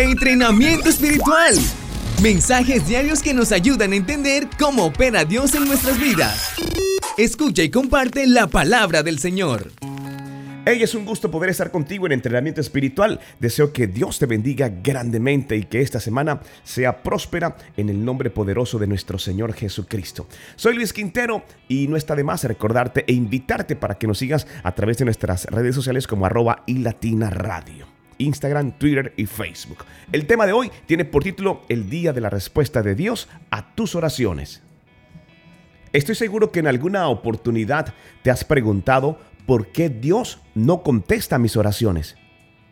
Entrenamiento espiritual. Mensajes diarios que nos ayudan a entender cómo opera Dios en nuestras vidas. Escucha y comparte la palabra del Señor. Hey, es un gusto poder estar contigo en entrenamiento espiritual. Deseo que Dios te bendiga grandemente y que esta semana sea próspera en el nombre poderoso de nuestro Señor Jesucristo. Soy Luis Quintero y no está de más recordarte e invitarte para que nos sigas a través de nuestras redes sociales como arroba y latina radio. Instagram, Twitter y Facebook. El tema de hoy tiene por título El día de la respuesta de Dios a tus oraciones. Estoy seguro que en alguna oportunidad te has preguntado por qué Dios no contesta mis oraciones.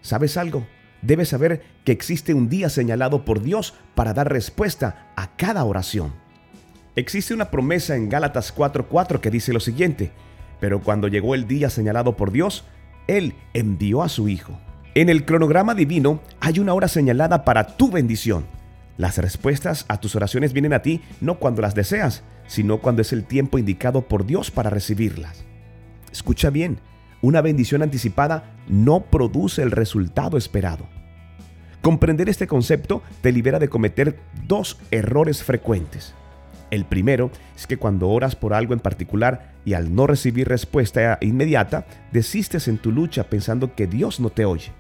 ¿Sabes algo? Debes saber que existe un día señalado por Dios para dar respuesta a cada oración. Existe una promesa en Gálatas 4:4 que dice lo siguiente, pero cuando llegó el día señalado por Dios, Él envió a su Hijo. En el cronograma divino hay una hora señalada para tu bendición. Las respuestas a tus oraciones vienen a ti no cuando las deseas, sino cuando es el tiempo indicado por Dios para recibirlas. Escucha bien, una bendición anticipada no produce el resultado esperado. Comprender este concepto te libera de cometer dos errores frecuentes. El primero es que cuando oras por algo en particular y al no recibir respuesta inmediata, desistes en tu lucha pensando que Dios no te oye.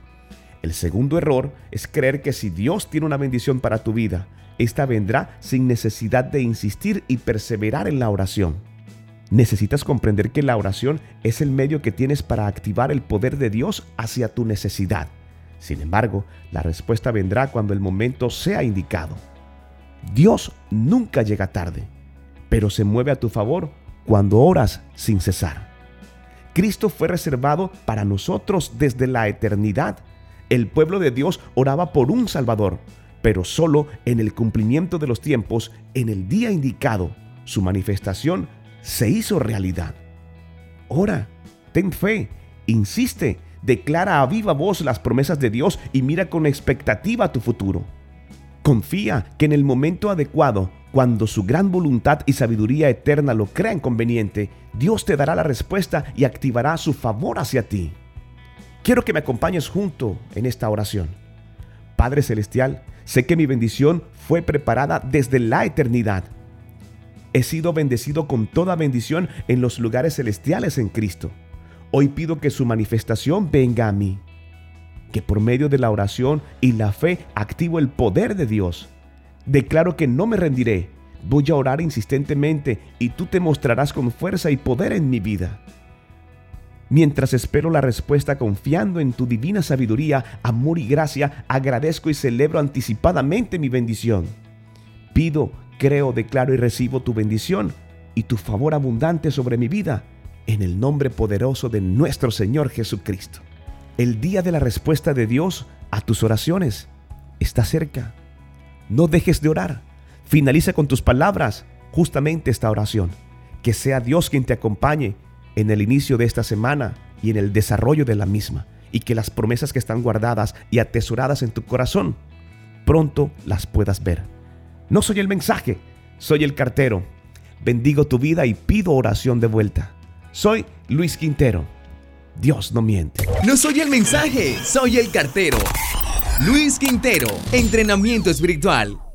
El segundo error es creer que si Dios tiene una bendición para tu vida, esta vendrá sin necesidad de insistir y perseverar en la oración. Necesitas comprender que la oración es el medio que tienes para activar el poder de Dios hacia tu necesidad. Sin embargo, la respuesta vendrá cuando el momento sea indicado. Dios nunca llega tarde, pero se mueve a tu favor cuando oras sin cesar. Cristo fue reservado para nosotros desde la eternidad. El pueblo de Dios oraba por un Salvador, pero solo en el cumplimiento de los tiempos, en el día indicado, su manifestación se hizo realidad. Ora, ten fe, insiste, declara a viva voz las promesas de Dios y mira con expectativa tu futuro. Confía que en el momento adecuado, cuando su gran voluntad y sabiduría eterna lo crean conveniente, Dios te dará la respuesta y activará su favor hacia ti. Quiero que me acompañes junto en esta oración. Padre Celestial, sé que mi bendición fue preparada desde la eternidad He sido bendecido con toda bendición en los lugares celestiales en Cristo. Hoy pido que su manifestación venga a mí. Que por medio de la oración y la fe activo el poder de Dios. Declaro que no me rendiré. Voy a orar insistentemente y tú te mostrarás con fuerza y poder en mi vida. Mientras espero la respuesta confiando en tu divina sabiduría, amor y gracia, agradezco y celebro anticipadamente mi bendición. Pido Creo, declaro y recibo tu bendición y tu favor abundante sobre mi vida en el nombre poderoso de nuestro Señor Jesucristo. El día de la respuesta de Dios a tus oraciones está cerca. No dejes de orar. Finaliza con tus palabras justamente esta oración. Que sea Dios quien te acompañe en el inicio de esta semana y en el desarrollo de la misma. Y que las promesas que están guardadas y atesoradas en tu corazón pronto las puedas ver. No soy el mensaje, soy el cartero. Bendigo tu vida y pido oración de vuelta. Soy Luis Quintero. Dios no miente. No soy el mensaje, soy el cartero. Luis Quintero, entrenamiento espiritual.